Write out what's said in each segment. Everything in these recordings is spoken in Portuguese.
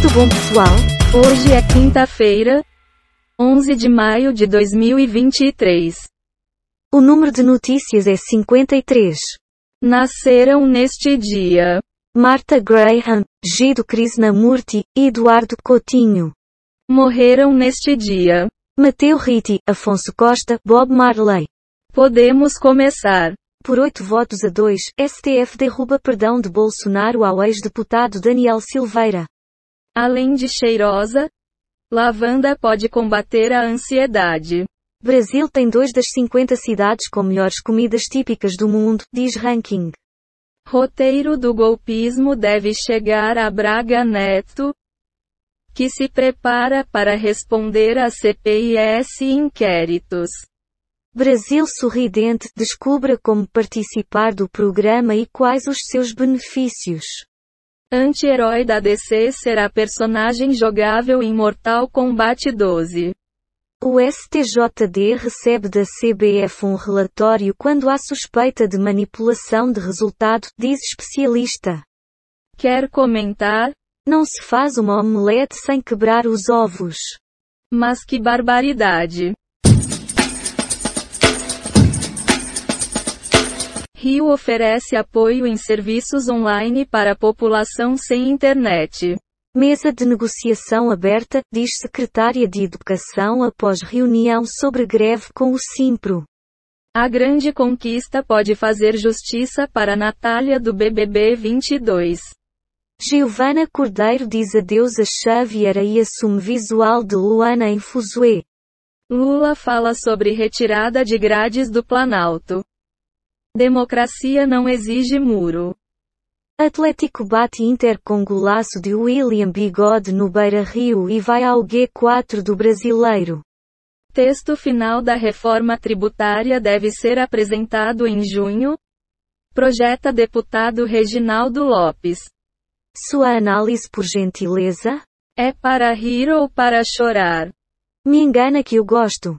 Tudo bom pessoal? Hoje é quinta-feira, 11 de maio de 2023. O número de notícias é 53. Nasceram neste dia Martha Graham, Gido Krishnamurti, Eduardo Coutinho. Morreram neste dia Mateu Ritti, Afonso Costa, Bob Marley. Podemos começar. Por 8 votos a 2, STF derruba perdão de Bolsonaro ao ex-deputado Daniel Silveira. Além de cheirosa, lavanda pode combater a ansiedade. Brasil tem dois das 50 cidades com melhores comidas típicas do mundo, diz ranking. Roteiro do golpismo deve chegar a Braga Neto, que se prepara para responder a CPIS e inquéritos. Brasil Sorridente descubra como participar do programa e quais os seus benefícios. Anti-herói da DC será personagem jogável em Mortal Kombat 12. O STJD recebe da CBF um relatório quando há suspeita de manipulação de resultado, diz especialista. Quer comentar? Não se faz uma omelete sem quebrar os ovos. Mas que barbaridade! Rio oferece apoio em serviços online para a população sem internet. Mesa de negociação aberta, diz secretária de Educação após reunião sobre greve com o Simpro. A grande conquista pode fazer justiça para Natália do BBB 22. Giovana Cordeiro diz adeus a Xavier e assume visual de Luana em Fuzue. Lula fala sobre retirada de grades do Planalto. Democracia não exige muro. Atlético bate Inter com golaço de William Bigode no Beira Rio e vai ao G4 do Brasileiro. Texto final da reforma tributária deve ser apresentado em junho? Projeta deputado Reginaldo Lopes. Sua análise por gentileza? É para rir ou para chorar? Me engana que eu gosto.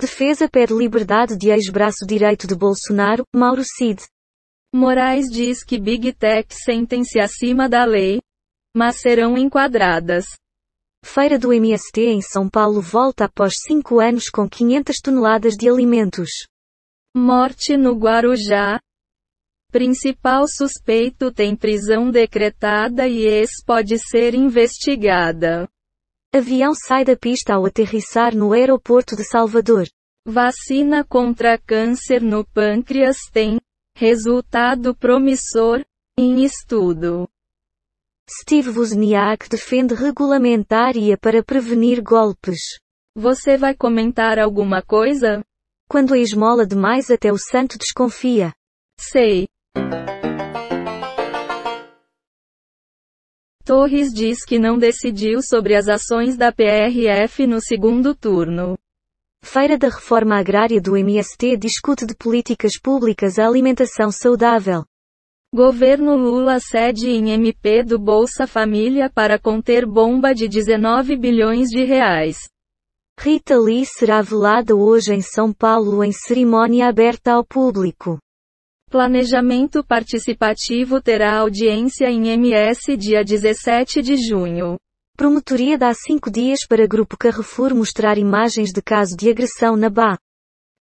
Defesa pede liberdade de ex-braço direito de Bolsonaro, Mauro Cid. Moraes diz que Big Tech sentem-se acima da lei, mas serão enquadradas. Feira do MST em São Paulo volta após cinco anos com 500 toneladas de alimentos. Morte no Guarujá. Principal suspeito tem prisão decretada e ex pode ser investigada. Avião sai da pista ao aterrissar no aeroporto de Salvador. Vacina contra câncer no pâncreas tem resultado promissor em estudo. Steve Wozniak defende regulamentária para prevenir golpes. Você vai comentar alguma coisa? Quando a esmola demais até o santo desconfia. Sei. Torres diz que não decidiu sobre as ações da PRF no segundo turno. Feira da Reforma Agrária do MST discute de políticas públicas a alimentação saudável. Governo Lula cede em MP do Bolsa Família para conter bomba de 19 bilhões de reais. Rita Lee será velada hoje em São Paulo em cerimônia aberta ao público. Planejamento participativo terá audiência em MS dia 17 de junho. Promotoria dá cinco dias para Grupo Carrefour mostrar imagens de caso de agressão na BA.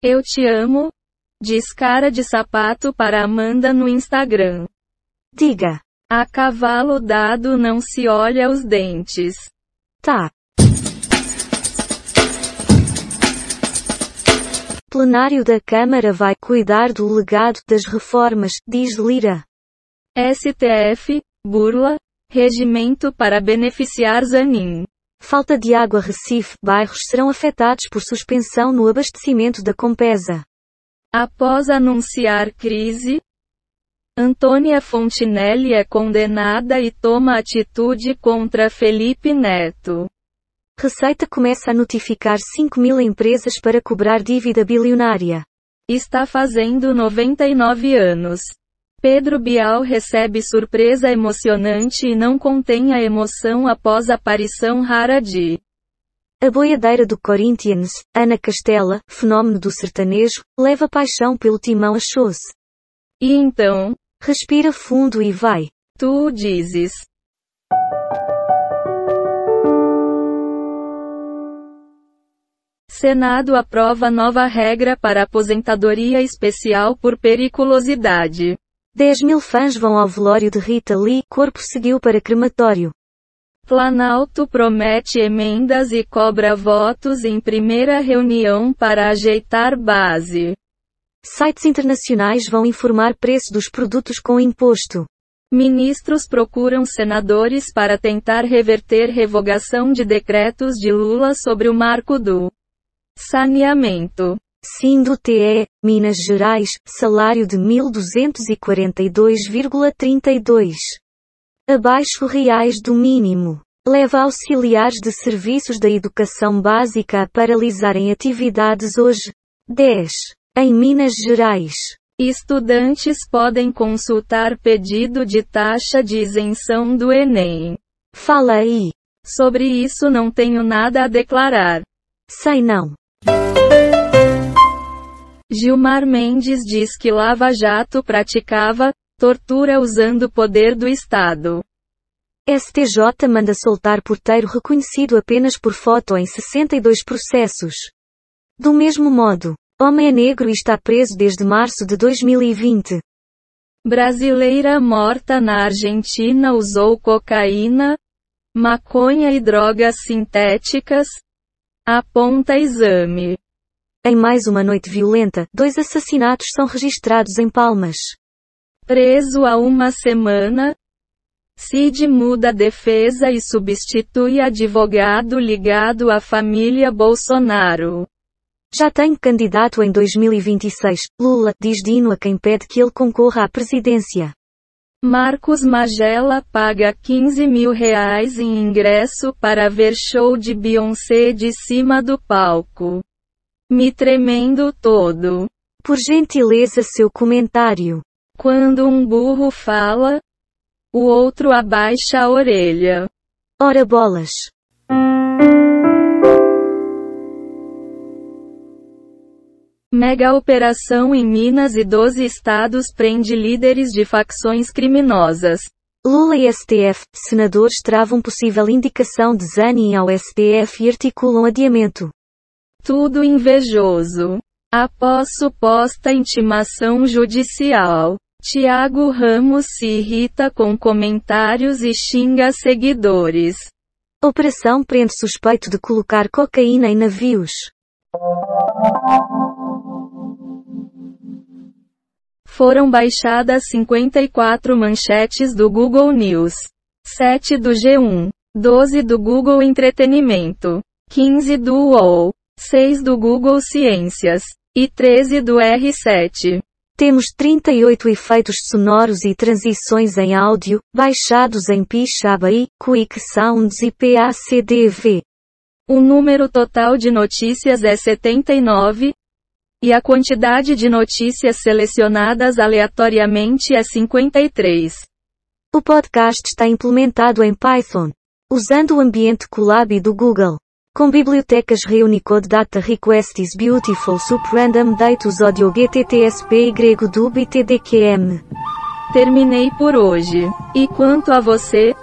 Eu te amo, diz cara de sapato para Amanda no Instagram. Diga. A cavalo dado não se olha os dentes. Tá. Plenário da Câmara vai cuidar do legado das reformas, diz Lira. STF, burla, regimento para beneficiar Zanin. Falta de água Recife, bairros serão afetados por suspensão no abastecimento da Compesa. Após anunciar crise, Antônia Fontinelli é condenada e toma atitude contra Felipe Neto. Receita começa a notificar 5 mil empresas para cobrar dívida bilionária. Está fazendo 99 anos. Pedro Bial recebe surpresa emocionante e não contém a emoção após aparição rara de A boiadeira do Corinthians, Ana Castela, fenômeno do sertanejo, leva paixão pelo timão a shows. E então, Respira fundo e vai. Tu dizes. Senado aprova nova regra para aposentadoria especial por periculosidade. 10 mil fãs vão ao velório de Rita Lee, corpo seguiu para crematório. Planalto promete emendas e cobra votos em primeira reunião para ajeitar base. Sites internacionais vão informar preço dos produtos com imposto. Ministros procuram senadores para tentar reverter revogação de decretos de Lula sobre o marco do saneamento. Sim do TE, Minas Gerais, salário de 1242,32. Abaixo reais do mínimo. Leva auxiliares de serviços da educação básica a paralisarem atividades hoje. 10. Em Minas Gerais. Estudantes podem consultar pedido de taxa de isenção do Enem. Fala aí. Sobre isso não tenho nada a declarar. Sei não. Gilmar Mendes diz que Lava Jato praticava tortura usando o poder do Estado. STJ manda soltar porteiro reconhecido apenas por foto em 62 processos. Do mesmo modo, homem é negro e está preso desde março de 2020. Brasileira morta na Argentina usou cocaína, maconha e drogas sintéticas? Aponta exame. Em mais uma noite violenta, dois assassinatos são registrados em Palmas. Preso há uma semana, Cid muda defesa e substitui advogado ligado à família Bolsonaro. Já tem candidato em 2026. Lula diz Dino a quem pede que ele concorra à presidência. Marcos Magela paga 15 mil reais em ingresso para ver show de Beyoncé de cima do palco. Me tremendo todo. Por gentileza seu comentário. Quando um burro fala, o outro abaixa a orelha. Ora bolas. Mega operação em Minas e 12 estados prende líderes de facções criminosas. Lula e STF, senadores travam possível indicação de Zanin ao STF e articulam adiamento. Tudo invejoso. Após suposta intimação judicial. Tiago Ramos se irrita com comentários e xinga seguidores. Operação prende suspeito de colocar cocaína em navios. Foram baixadas 54 manchetes do Google News, 7 do G1, 12 do Google Entretenimento, 15 do UOL, 6 do Google Ciências e 13 do R7. Temos 38 efeitos sonoros e transições em áudio, baixados em Pixabay, Quick Sounds e PACDV. O número total de notícias é 79, e a quantidade de notícias selecionadas aleatoriamente é 53. O podcast está implementado em Python, usando o ambiente Colab do Google. Com bibliotecas Reunicode Data Request is Beautiful Sup Random Datus Audio GTTSP y Dub e TDQM. Terminei por hoje. E quanto a você?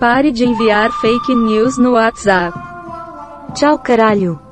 Pare de enviar fake news no WhatsApp. Tchau caralho.